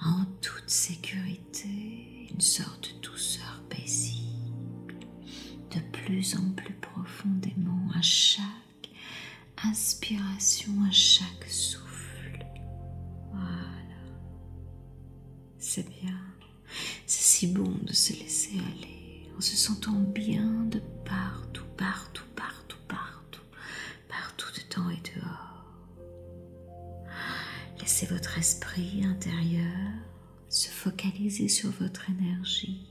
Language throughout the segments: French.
En toute sécurité une sorte de douceur paisible, de plus en plus profondément à chaque inspiration, à chaque souffle. Voilà. C'est bien. C'est si bon de se laisser aller en se sentant bien de partout, partout, partout, partout, partout dedans et dehors. Laissez votre esprit intérieur se focaliser sur votre énergie,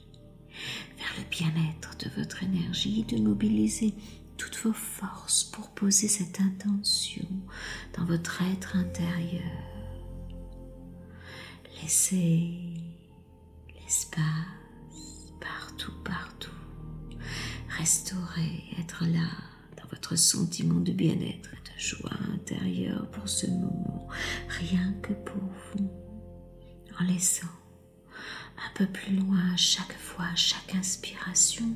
vers le bien-être de votre énergie, de mobiliser toutes vos forces pour poser cette intention dans votre être intérieur. Laissez l'espace partout, partout. Restaurer, être là dans votre sentiment de bien-être joie intérieure pour ce moment, rien que pour vous en laissant un peu plus loin chaque fois, chaque inspiration,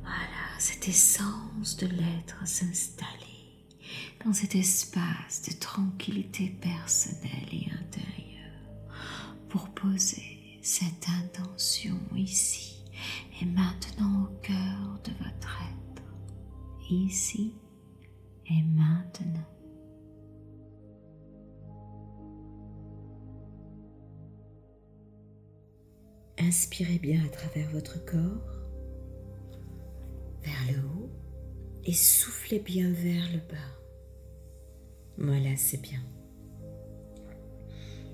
voilà, cette essence de l'être s'installer dans cet espace de tranquillité personnelle et intérieure pour poser cette intention ici et maintenant au cœur de votre être, ici et maintenant. Inspirez bien à travers votre corps, vers le haut, et soufflez bien vers le bas. Voilà, c'est bien.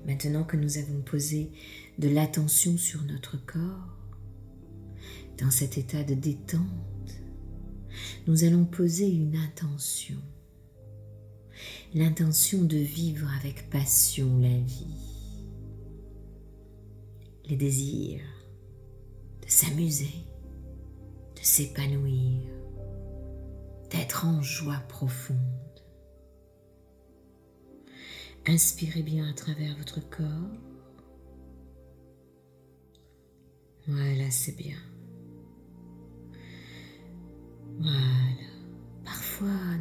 Maintenant que nous avons posé de l'attention sur notre corps, dans cet état de détente, nous allons poser une intention. L'intention de vivre avec passion la vie. Les désirs de s'amuser, de s'épanouir, d'être en joie profonde. Inspirez bien à travers votre corps. Voilà, c'est bien.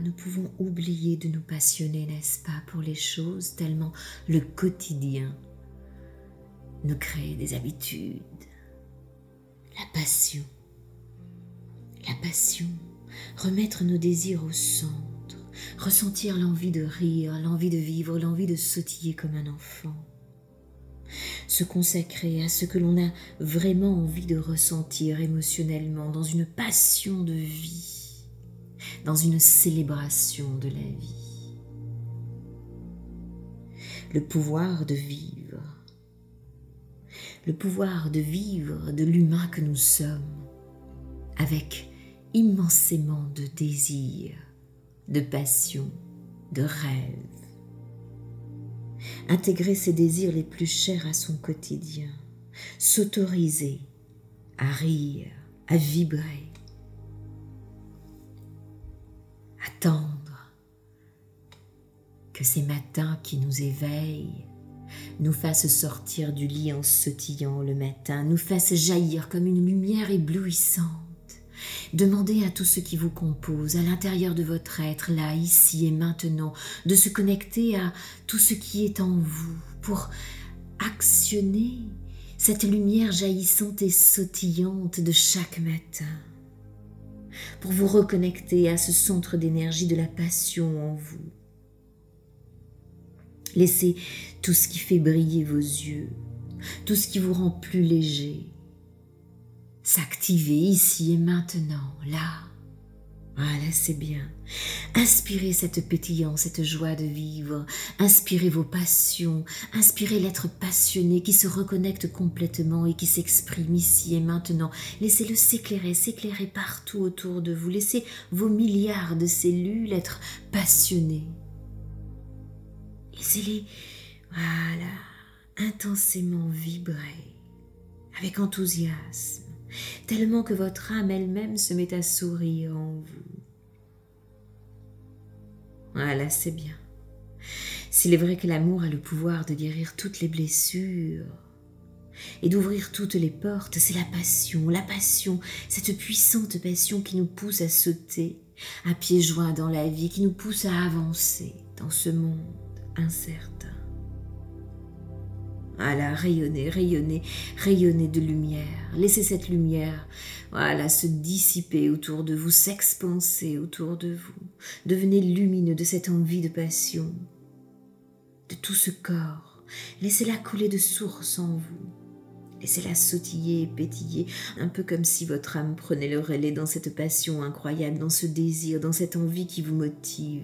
Nous pouvons oublier de nous passionner, n'est-ce pas, pour les choses, tellement le quotidien nous crée des habitudes. La passion. La passion. Remettre nos désirs au centre. Ressentir l'envie de rire, l'envie de vivre, l'envie de sautiller comme un enfant. Se consacrer à ce que l'on a vraiment envie de ressentir émotionnellement dans une passion de vie, dans une célébration de la vie. Le pouvoir de vivre, le pouvoir de vivre de l'humain que nous sommes, avec immensément de désir, de passion, de rêve intégrer ses désirs les plus chers à son quotidien, s'autoriser à rire, à vibrer, attendre que ces matins qui nous éveillent nous fassent sortir du lit en sautillant le matin, nous fassent jaillir comme une lumière éblouissante. Demandez à tout ce qui vous compose, à l'intérieur de votre être, là, ici et maintenant, de se connecter à tout ce qui est en vous pour actionner cette lumière jaillissante et sautillante de chaque matin, pour vous reconnecter à ce centre d'énergie de la passion en vous. Laissez tout ce qui fait briller vos yeux, tout ce qui vous rend plus léger, s'activer ici et maintenant, là. Voilà, c'est bien. Inspirez cette pétillance, cette joie de vivre. Inspirez vos passions. Inspirez l'être passionné qui se reconnecte complètement et qui s'exprime ici et maintenant. Laissez-le s'éclairer, s'éclairer partout autour de vous. Laissez vos milliards de cellules être passionnées. Laissez-les, voilà, intensément vibrer avec enthousiasme tellement que votre âme elle-même se met à sourire en vous. Voilà, c'est bien. S'il est vrai que l'amour a le pouvoir de guérir toutes les blessures et d'ouvrir toutes les portes, c'est la passion, la passion, cette puissante passion qui nous pousse à sauter à pieds joints dans la vie, qui nous pousse à avancer dans ce monde incertain. Voilà, rayonnez, rayonnez, rayonnez de lumière. Laissez cette lumière, voilà, se dissiper autour de vous, s'expanser autour de vous. Devenez lumineux de cette envie de passion, de tout ce corps. Laissez-la couler de source en vous. Laissez-la sautiller et pétiller, un peu comme si votre âme prenait le relais dans cette passion incroyable, dans ce désir, dans cette envie qui vous motive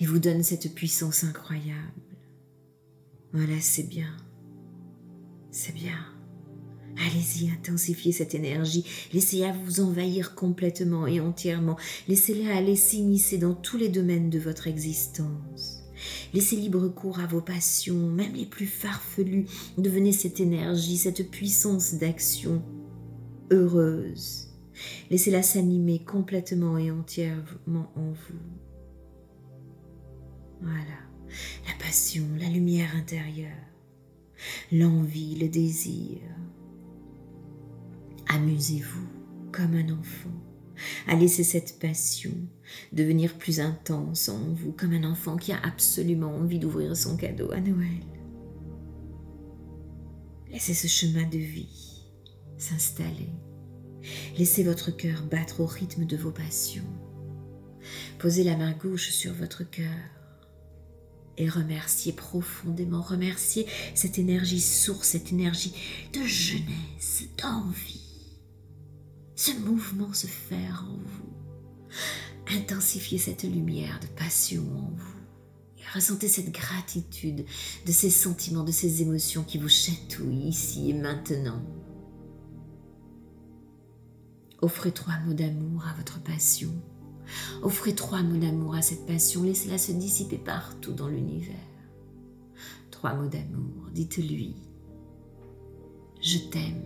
et vous donne cette puissance incroyable. Voilà, c'est bien. C'est bien. Allez-y, intensifiez cette énergie, laissez-la vous envahir complètement et entièrement, laissez-la aller s'immiscer dans tous les domaines de votre existence. Laissez libre cours à vos passions, même les plus farfelues, devenez cette énergie, cette puissance d'action heureuse. Laissez-la s'animer complètement et entièrement en vous. Voilà, la passion, la lumière intérieure l'envie, le désir. Amusez-vous comme un enfant. à laisser cette passion devenir plus intense en vous, comme un enfant qui a absolument envie d'ouvrir son cadeau à Noël. Laissez ce chemin de vie s'installer. Laissez votre cœur battre au rythme de vos passions. Posez la main gauche sur votre cœur et remerciez profondément, remerciez cette énergie source, cette énergie de jeunesse, d'envie. Ce mouvement se faire en vous. Intensifiez cette lumière de passion en vous. Et ressentez cette gratitude de ces sentiments, de ces émotions qui vous chatouillent ici et maintenant. Offrez trois mots d'amour à votre passion Offrez trois mots d'amour à cette passion, laissez-la se dissiper partout dans l'univers. Trois mots d'amour, dites-lui, je t'aime